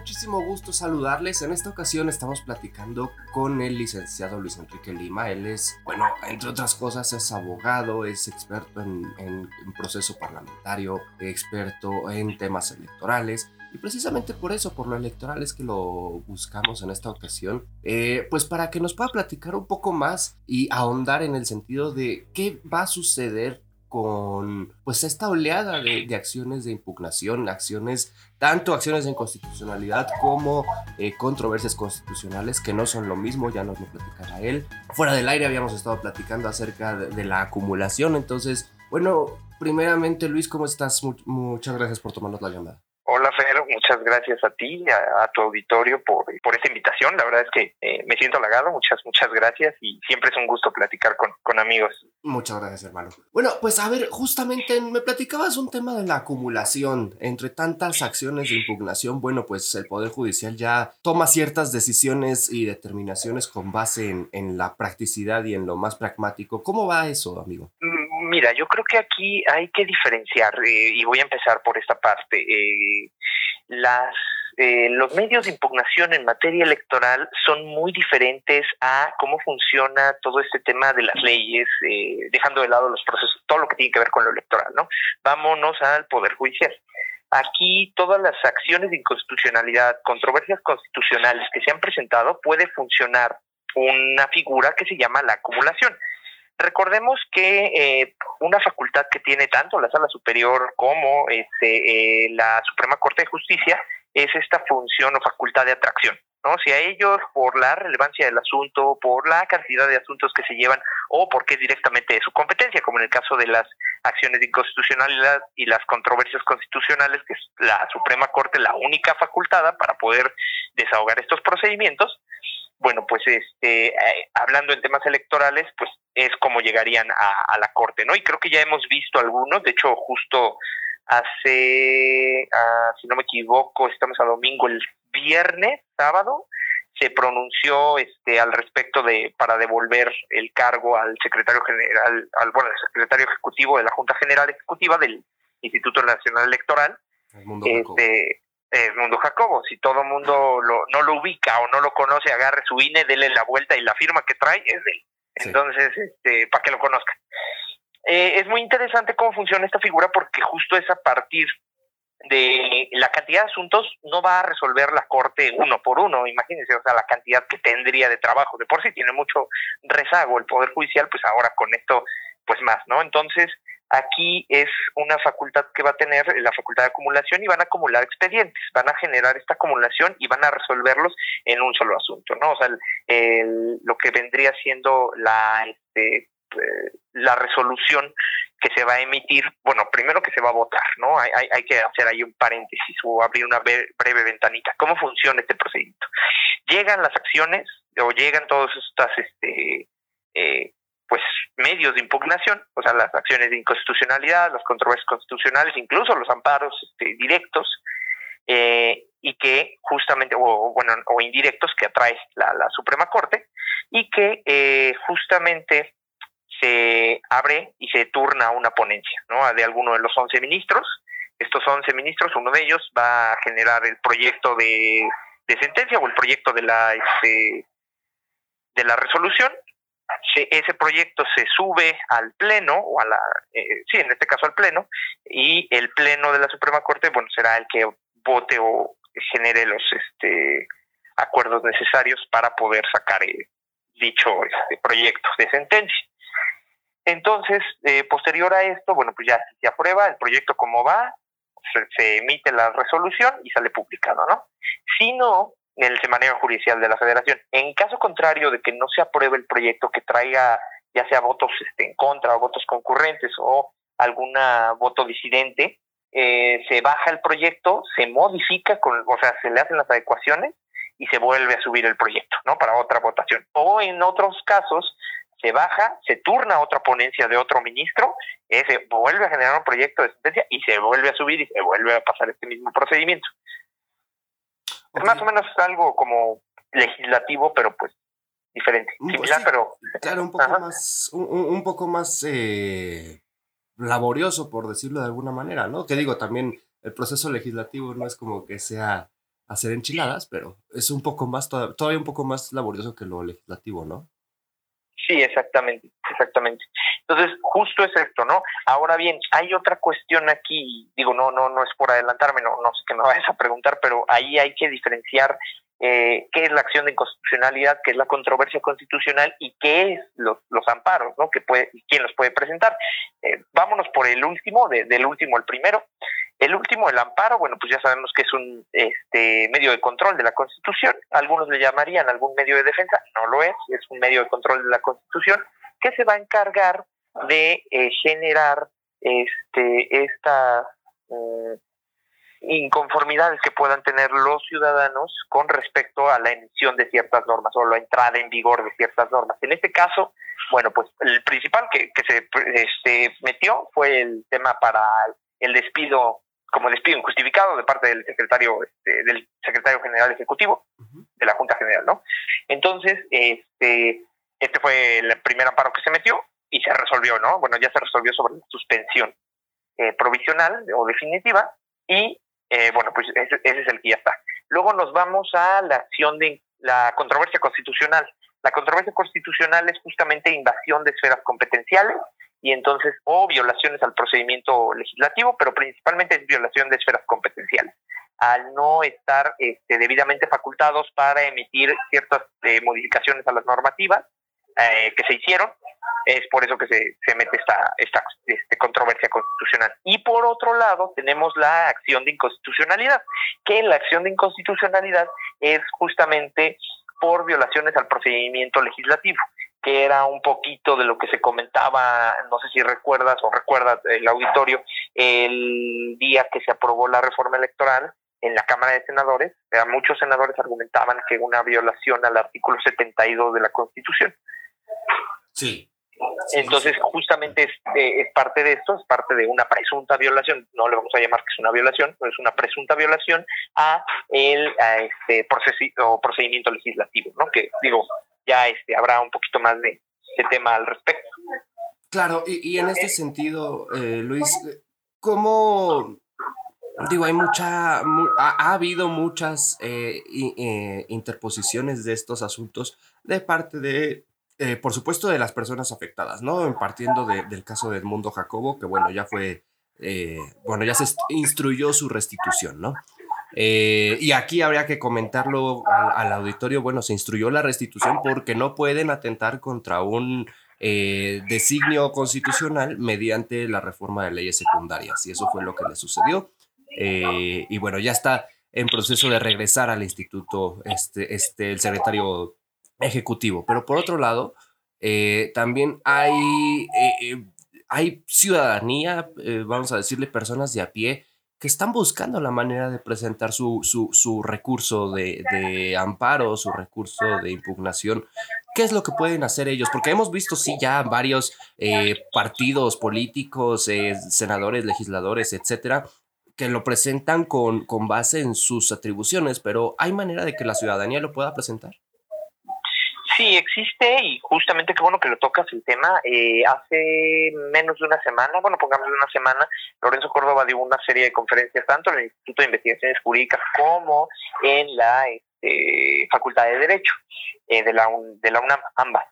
muchísimo gusto saludarles. En esta ocasión estamos platicando con el licenciado Luis Enrique Lima. Él es, bueno, entre otras cosas, es abogado, es experto en, proceso parlamentario, experto en temas electorales. Y precisamente por eso, por lo electoral, es que lo buscamos en esta ocasión, eh, pues para que nos pueda platicar un poco más y ahondar en el sentido de qué va a suceder con pues esta oleada de, acciones de impugnación, acciones, tanto acciones de inconstitucionalidad como eh, controversias constitucionales que no son lo mismo, ya nos lo platicará él. Fuera del aire habíamos estado platicando acerca de, la acumulación, entonces, bueno, primeramente Luis, ¿cómo estás? muchas gracias por tomarnos la llamada. Hola Fer, muchas gracias a ti, a, a tu auditorio por, por, esta invitación. La verdad es que eh, me siento halagado, muchas, muchas gracias y siempre es un gusto platicar con, con, amigos. Muchas gracias hermano. Bueno, pues a ver, justamente me platicabas un tema de la acumulación. Entre tantas acciones de impugnación, bueno, pues el Poder Judicial ya toma ciertas decisiones y determinaciones con base en, en la practicidad y en lo más pragmático. ¿Cómo va eso, amigo? Mira, yo creo que aquí hay que diferenciar eh, y voy a empezar por esta parte. Eh, las, eh, los medios de impugnación en materia electoral son muy diferentes a cómo funciona todo este tema de las leyes, eh, dejando de lado los procesos, todo lo que tiene que ver con lo electoral, ¿no? Vámonos al Poder Judicial. Aquí todas las acciones de inconstitucionalidad, controversias constitucionales que se han presentado, puede funcionar una figura que se llama la acumulación. Recordemos que eh, una facultad que tiene tanto la Sala Superior como este, eh, la Suprema Corte de Justicia es esta función o facultad de atracción. ¿no? Si a ellos, por la relevancia del asunto, por la cantidad de asuntos que se llevan, o porque es directamente de su competencia, como en el caso de las acciones de inconstitucionalidad y las controversias constitucionales, que es la Suprema Corte la única facultada para poder desahogar estos procedimientos, bueno, pues este, eh, hablando en temas electorales, pues es como llegarían a, la Corte, ¿no? Y creo que ya hemos visto algunos, de hecho, justo hace, ah, si no me equivoco, estamos a domingo, el viernes, sábado, se pronunció este al respecto de para devolver el cargo al secretario general al bueno al secretario ejecutivo de la Junta General Ejecutiva del Instituto Nacional Electoral este Mundo Jacobo. Si todo el mundo lo, no lo ubica o no lo conoce, agarre su INE, dele la vuelta y la firma que trae es de él. Entonces, este, para que lo conozcan. Eh, es muy interesante cómo funciona esta figura porque justo es a partir de la cantidad de asuntos no va a resolver la corte uno por uno, imagínense, o sea, la cantidad que tendría de trabajo, de por sí tiene mucho rezago el Poder Judicial, pues ahora con esto, pues más, ¿no? Entonces, Aquí es una facultad que va a tener la facultad de acumulación y van a acumular expedientes, van a generar esta acumulación y van a resolverlos en un solo asunto, ¿no? O sea, lo que vendría siendo la, este, eh, la resolución que se va a emitir, bueno, primero que se va a votar, ¿no? Hay, hay, que hacer ahí un paréntesis o abrir una breve ventanita. ¿Cómo funciona este procedimiento? Llegan las acciones o llegan todas estas este, eh, pues medios de impugnación, o sea, las acciones de inconstitucionalidad, las controversias constitucionales, incluso los amparos este, directos, eh, y que justamente, o bueno, o indirectos que atrae la, Suprema Corte, y que eh, justamente se abre y se turna una ponencia, ¿no? De alguno de los 11 ministros. Estos 11 ministros, uno de ellos va a generar el proyecto de, de sentencia o el proyecto de la, este, de la resolución ese proyecto se sube al pleno o a la eh, sí en este caso al pleno y el pleno de la Suprema Corte bueno será el que vote o genere los este acuerdos necesarios para poder sacar eh, dicho este proyecto de sentencia. Entonces eh, posterior a esto bueno pues ya se aprueba el proyecto como va se, se emite la resolución y sale publicado no si no en el semanario judicial de la federación. En caso contrario de que no se apruebe el proyecto que traiga ya sea votos este, en contra o votos concurrentes o alguna voto disidente, eh, se baja el proyecto, se modifica, con, o sea, se le hacen las adecuaciones y se vuelve a subir el proyecto, ¿no? Para otra votación. O en otros casos, se baja, se turna a otra ponencia de otro ministro, se vuelve a generar un proyecto de sentencia y se vuelve a subir y se vuelve a pasar este mismo procedimiento. Es más o menos algo como legislativo, pero pues diferente. Pues pero. Claro, un poco más, un, poco más eh, laborioso, por decirlo de alguna manera, ¿no? Que digo, también el proceso legislativo no es como que sea hacer enchiladas, pero es un poco más, todavía un poco más laborioso que lo legislativo, ¿no? Sí, exactamente, exactamente. Entonces, justo es esto, ¿no? Ahora bien, hay otra cuestión aquí, digo, no, no, no es por adelantarme, no, no sé qué me vayas a preguntar, pero ahí hay que diferenciar eh, qué es la acción de inconstitucionalidad, qué es la controversia constitucional y qué es los, amparos, ¿no? Que puede, quién los puede presentar. Eh, vámonos por el último, del último al primero. El último, el amparo, bueno, pues ya sabemos que es un este, medio de control de la Constitución. Algunos le llamarían algún medio de defensa, no lo es, es un medio de control de la Constitución que se va a encargar de eh, generar este, esta mm, inconformidades que puedan tener los ciudadanos con respecto a la emisión de ciertas normas o la entrada en vigor de ciertas normas. En este caso, bueno, pues el principal que, se este, metió fue el tema para el despido como despido injustificado de parte del secretario este, del secretario general ejecutivo de la Junta General, ¿no? Entonces, este este fue el primer amparo que se metió y se resolvió, ¿no? Bueno, ya se resolvió sobre la suspensión eh, provisional o definitiva y eh, bueno, pues ese, es el que ya está. Luego nos vamos a la acción de la controversia constitucional. La controversia constitucional es justamente invasión de esferas competenciales y entonces o violaciones al procedimiento legislativo, pero principalmente es violación de esferas competenciales al no estar este, debidamente facultados para emitir ciertas eh, modificaciones a las normativas eh, que se hicieron. Es por eso que se, se mete esta, esta este, controversia constitucional. Y por otro lado, tenemos la acción de inconstitucionalidad, que la acción de inconstitucionalidad es justamente por violaciones al procedimiento legislativo que era un poquito de lo que se comentaba, no sé si recuerdas o recuerdas el auditorio, el día que se aprobó la reforma electoral en la Cámara de Senadores, muchos senadores argumentaban que una violación al artículo 72 de la Constitución. Sí. Entonces, justamente es, eh, es, parte de esto, es parte de una presunta violación, no le vamos a llamar que es una violación, pero es una presunta violación a el a este proceso, procedimiento legislativo, ¿no? Que digo, ya este habrá un poquito más de, tema al respecto. Claro, y, en este sentido, eh, Luis, ¿cómo digo, hay mucha, ha, habido muchas eh, interposiciones de estos asuntos de parte de eh, por supuesto, de las personas afectadas, ¿no? Partiendo del caso de Edmundo Jacobo, que bueno, ya fue, eh, bueno, ya se instruyó su restitución, ¿no? Eh, y aquí habría que comentarlo al, auditorio, bueno, se instruyó la restitución porque no pueden atentar contra un designio constitucional mediante la reforma de leyes secundarias, y eso fue lo que le sucedió. y bueno, ya está en proceso de regresar al instituto este, este, el secretario ejecutivo. Pero por otro lado, eh, también hay, eh, eh, hay ciudadanía, vamos a decirle personas de a pie, que están buscando la manera de presentar su, su, recurso de, amparo, su recurso de impugnación. ¿Qué es lo que pueden hacer ellos? Porque hemos visto, sí, ya varios partidos políticos, senadores, legisladores, etcétera, que lo presentan con, con base en sus atribuciones, pero ¿hay manera de que la ciudadanía lo pueda presentar? Sí, existe y justamente qué bueno que lo tocas el tema. Eh, hace menos de una semana, bueno, pongamos una semana, Lorenzo Córdoba dio una serie de conferencias tanto en el Instituto de Investigaciones Jurídicas como en la este, Facultad de Derecho eh, de, la, de la UNAM, ambas.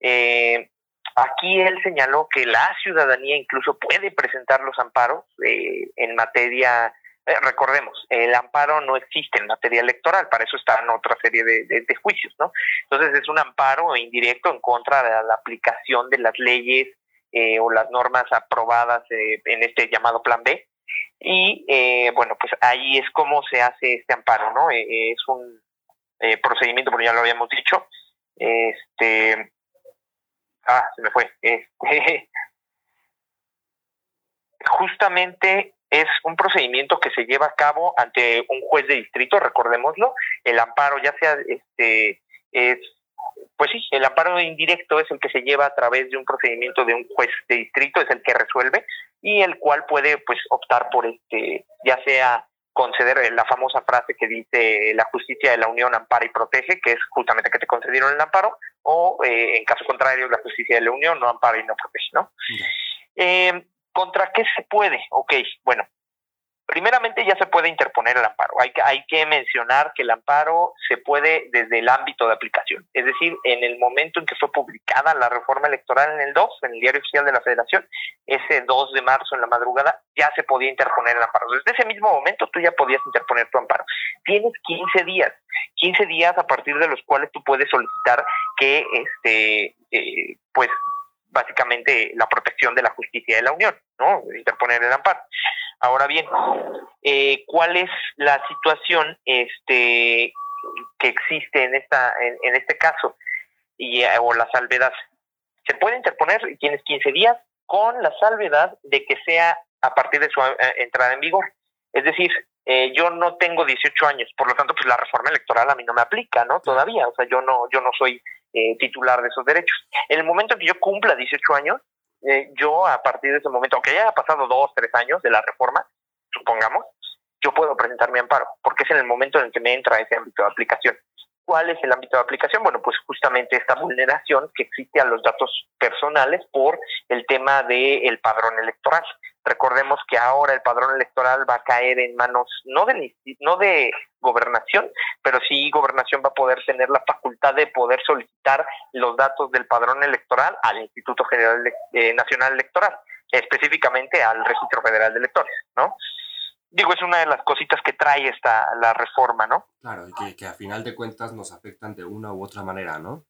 Eh, aquí él señaló que la ciudadanía incluso puede presentar los amparos en materia eh, recordemos, el amparo no existe en materia electoral, para eso está en otra serie de, juicios, ¿no? Entonces es un amparo indirecto en contra de la aplicación de las leyes eh, o las normas aprobadas eh, en este llamado Plan B. Y bueno, pues ahí es como se hace este amparo, ¿no? es un procedimiento, como ya lo habíamos dicho, este, ah, se me fue, este, justamente es un procedimiento que se lleva a cabo ante un juez de distrito, recordémoslo, el amparo ya sea este es pues sí, el amparo indirecto es el que se lleva a través de un procedimiento de un juez de distrito, es el que resuelve y el cual puede pues optar por este ya sea conceder la famosa frase que dice la justicia de la Unión ampara y protege, que es justamente que te concedieron el amparo, o eh, en caso contrario, la justicia de la Unión no ampara y no protege, ¿no? Eh, ¿Contra qué se puede? Ok, bueno, Primeramente ya se puede interponer el amparo. Hay que, hay que mencionar que el amparo se puede desde el ámbito de aplicación. Es decir, en el momento en que fue publicada la reforma electoral en el 2, en el Diario Oficial de la Federación, ese 2 de marzo en la madrugada, ya se podía interponer el amparo. Desde ese mismo momento tú ya podías interponer tu amparo. Tienes 15 días, 15 días a partir de los cuales tú puedes solicitar que este eh, pues básicamente la protección de la justicia de la Unión, ¿no? Interponer el amparo. Ahora bien, eh, ¿cuál es la situación este, que existe en, esta, en, este caso y, eh, o la salvedad? Se puede interponer y tienes 15 días con la salvedad de que sea a partir de su eh, entrada en vigor. Es decir, yo no tengo 18 años, por lo tanto, pues la reforma electoral a mí no me aplica, ¿no? Todavía, o sea, yo no, yo no soy titular de esos derechos. En el momento en que yo cumpla 18 años, eh, yo a partir de ese momento, aunque ya haya pasado dos, tres años de la reforma, supongamos, yo puedo presentar mi amparo, porque es en el momento en el que me entra ese ámbito de aplicación. ¿Cuál es el ámbito de aplicación? Bueno, pues justamente esta vulneración que existe a los datos personales por el tema del padrón electoral. Recordemos que ahora el padrón electoral va a caer en manos no de, no de gobernación, pero sí gobernación va a poder tener la facultad de poder solicitar los datos del padrón electoral al Instituto General eh, Nacional Electoral, específicamente al Registro Federal de Electores, ¿no? Digo, es una de las cositas que trae esta la reforma, ¿no? Claro, y que, que a final de cuentas nos afectan de una u otra manera, ¿no?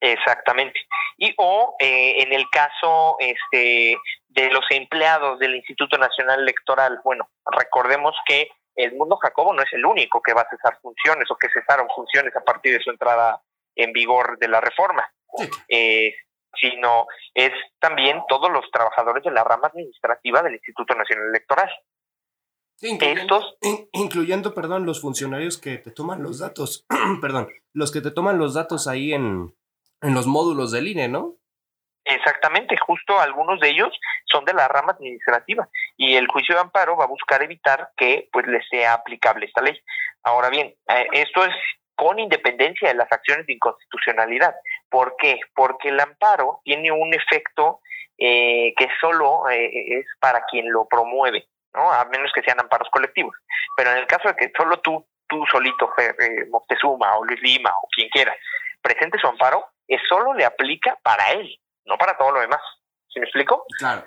Exactamente. Y o eh, en el caso este, de los empleados del Instituto Nacional Electoral, bueno, recordemos que el mundo Jacobo no es el único que va a cesar funciones o que cesaron funciones a partir de su entrada en vigor de la reforma, eh, sino es también todos los trabajadores de la rama administrativa del Instituto Nacional Electoral. incluyendo, incluyendo, perdón, los funcionarios que te toman los datos, perdón, los que te toman los datos ahí en, en los módulos del INE, ¿no? Exactamente, justo algunos de ellos son de la rama administrativa y el juicio de amparo va a buscar evitar que pues le sea aplicable esta ley. Ahora bien, eh, esto es con independencia de las acciones de inconstitucionalidad. ¿Por qué? Porque el amparo tiene un efecto eh, que solo eh, es para quien lo promueve, ¿no? A menos que sean amparos colectivos. Pero en el caso de que solo tú, tú solito, Moctezuma o Luis Lima o quien quiera, presente su amparo, es solo le aplica para él, no para todo lo demás. ¿Sí me explico? Claro.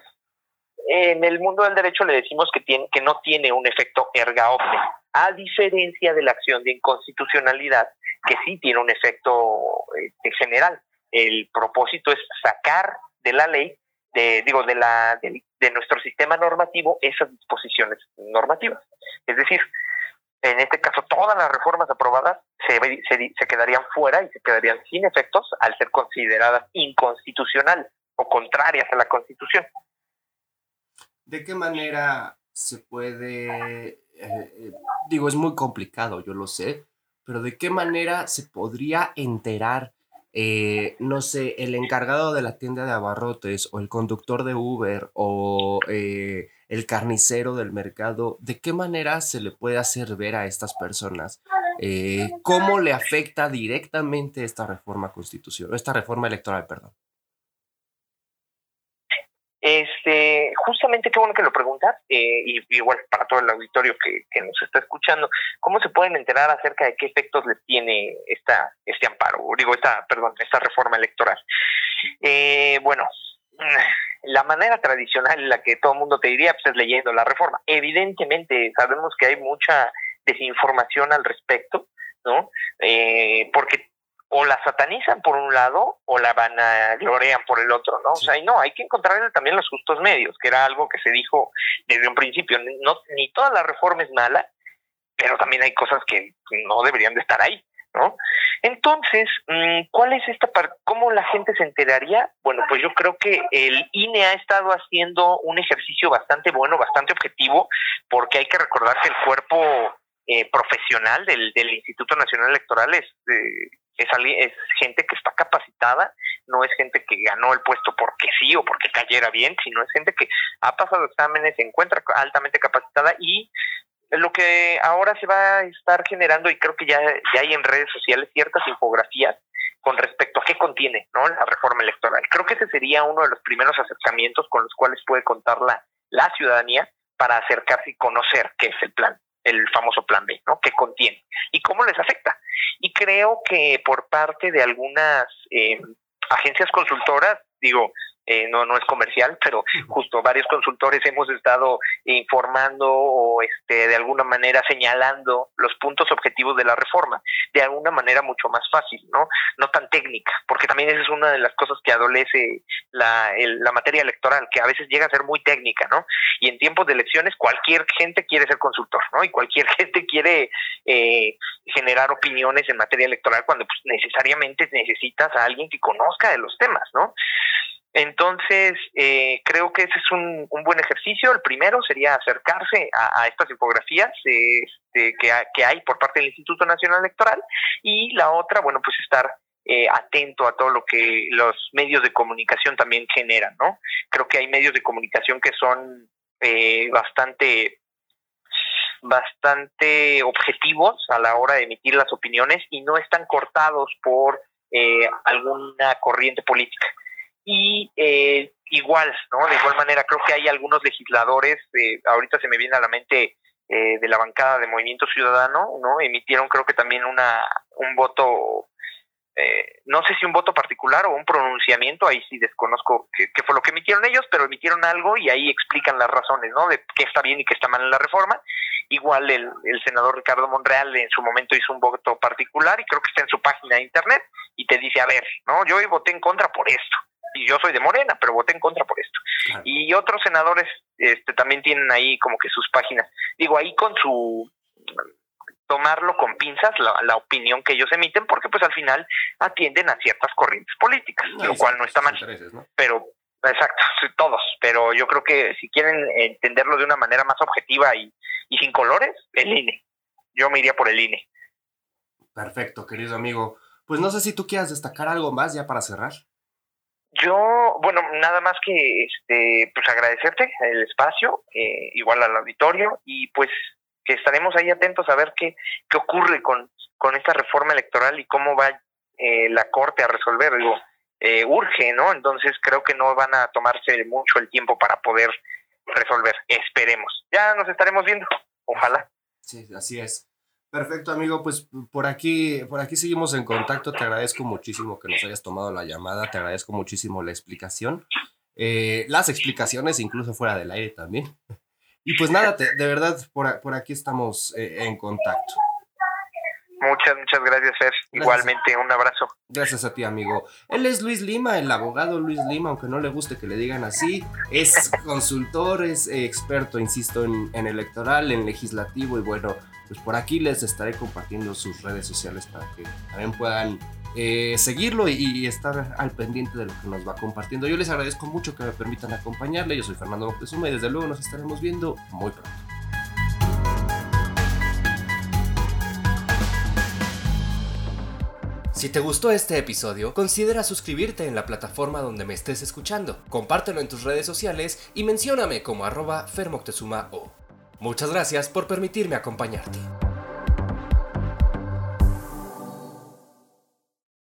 En el mundo del derecho le decimos que, tiene, que no tiene un efecto erga omnes, a diferencia de la acción de inconstitucionalidad, que sí tiene un efecto este, general. El propósito es sacar de la ley, de, digo, de, la, de nuestro sistema normativo esas disposiciones normativas. Es decir, en este caso todas las reformas aprobadas se, quedarían fuera y se quedarían sin efectos al ser consideradas inconstitucionales o contrarias a la Constitución. ¿De qué manera se puede, eh, eh, digo, es muy complicado, yo lo sé, pero de qué manera se podría enterar, eh, no sé, el encargado de la tienda de abarrotes o el conductor de Uber o el carnicero del mercado, ¿de qué manera se le puede hacer ver a estas personas eh, cómo le afecta directamente esta reforma constitucional, esta reforma electoral, perdón? Este, justamente qué bueno que lo preguntas, eh, y igual para todo el auditorio que, nos está escuchando, ¿cómo se pueden enterar acerca de qué efectos le tiene esta, este amparo, digo, esta, perdón, esta reforma electoral? Eh, bueno, la manera tradicional en la que todo el mundo te diría pues, es leyendo la reforma. Evidentemente sabemos que hay mucha desinformación al respecto, ¿no? Eh, porque o la satanizan por un lado o la van a glorean por el otro, ¿no? O sea, y no, hay que encontrar también los justos medios, que era algo que se dijo desde un principio. No, ni toda la reforma es mala, pero también hay cosas que no deberían de estar ahí, ¿no? Entonces, mm, ¿cuál es esta parte? ¿Cómo la gente se enteraría? Bueno, pues yo creo que el INE ha estado haciendo un ejercicio bastante bueno, bastante objetivo, porque hay que recordar que el cuerpo eh, profesional del, Instituto Nacional Electoral es, eh, es, es gente que está capacitada, no es gente que ganó el puesto porque sí o porque cayera bien, sino es gente que ha pasado exámenes, se encuentra altamente capacitada y lo que ahora se va a estar generando, y creo que ya, ya hay en redes sociales ciertas infografías con respecto a qué contiene ¿no? la reforma electoral. Creo que ese sería uno de los primeros acercamientos con los cuales puede contar la, la ciudadanía para acercarse y conocer qué es el plan, el famoso plan B, ¿no? ¿Qué contiene y cómo les afecta? Y creo que por parte de algunas eh, agencias consultoras, digo, eh, no, no es comercial, pero justo varios consultores hemos estado informando o este, de alguna manera señalando los puntos objetivos de la reforma, de alguna manera mucho más fácil, ¿no? No tan técnica, porque también esa es una de las cosas que adolece la, la materia electoral, que a veces llega a ser muy técnica, ¿no? Y en tiempos de elecciones cualquier gente quiere ser consultor, ¿no? Y cualquier gente quiere eh, generar opiniones en materia electoral cuando pues, necesariamente necesitas a alguien que conozca de los temas, ¿no? Entonces, eh, creo que ese es un, buen ejercicio. El primero sería acercarse a, estas infografías este, que, hay por parte del Instituto Nacional Electoral y la otra, bueno, pues estar eh, atento a todo lo que los medios de comunicación también generan, ¿no? Creo que hay medios de comunicación que son eh, bastante bastante objetivos a la hora de emitir las opiniones y no están cortados por alguna corriente política y eh, igual, ¿no? De igual manera, creo que hay algunos legisladores, eh, ahorita se me viene a la mente eh, de la bancada de Movimiento Ciudadano, ¿no? Emitieron creo que también una un voto, eh, no sé si un voto particular o un pronunciamiento, ahí sí desconozco qué, fue lo que emitieron ellos, pero emitieron algo y ahí explican las razones, ¿no? De qué está bien y qué está mal en la reforma. Igual el, el senador Ricardo Monreal en su momento hizo un voto particular y creo que está en su página de internet y te dice, a ver, ¿no? Yo voté en contra por esto y yo soy de Morena, pero voté en contra por esto. Y otros senadores este, también tienen ahí como que sus páginas. Digo, ahí con su tomarlo con pinzas la, opinión que ellos emiten porque pues al final atienden a ciertas corrientes políticas, lo cual no está mal. Pero exacto, todos, pero yo creo que si quieren entenderlo de una manera más objetiva y, y sin colores, el INE. Yo me iría por el INE. Perfecto, querido amigo. Pues no sé si tú quieras destacar algo más ya para cerrar. Yo, bueno, nada más que este, pues agradecerte el espacio, eh, igual al auditorio, y pues que estaremos ahí atentos a ver qué, qué ocurre con, con esta reforma electoral y cómo va eh, la Corte a resolver. Digo, eh, urge, ¿no? Entonces creo que no van a tomarse mucho el tiempo para poder resolver. Esperemos. Ya nos estaremos viendo. Ojalá. Sí, así es. Perfecto, amigo. Pues por aquí, por aquí seguimos en contacto. Te agradezco muchísimo que nos hayas tomado la llamada. Te agradezco muchísimo la explicación. Eh, las explicaciones, incluso fuera del aire también. Y pues nada, de verdad, por, por aquí estamos eh, en contacto. Muchas, muchas gracias, Fer. Igualmente, un abrazo. Gracias a ti, amigo. Él es Luis Lima, el abogado Luis Lima, aunque no le guste que le digan así. Es consultor, es experto, insisto, en, en electoral, en legislativo y bueno, pues por aquí les estaré compartiendo sus redes sociales para que también puedan eh, seguirlo y, estar al pendiente de lo que nos va compartiendo. Yo les agradezco mucho que me permitan acompañarle. Yo soy Fernando Moctezuma y desde luego nos estaremos viendo muy pronto. Si te gustó este episodio, considera suscribirte en la plataforma donde me estés escuchando, compártelo en tus redes sociales y mencióname como arroba fermoctezuma o. Muchas gracias por permitirme acompañarte.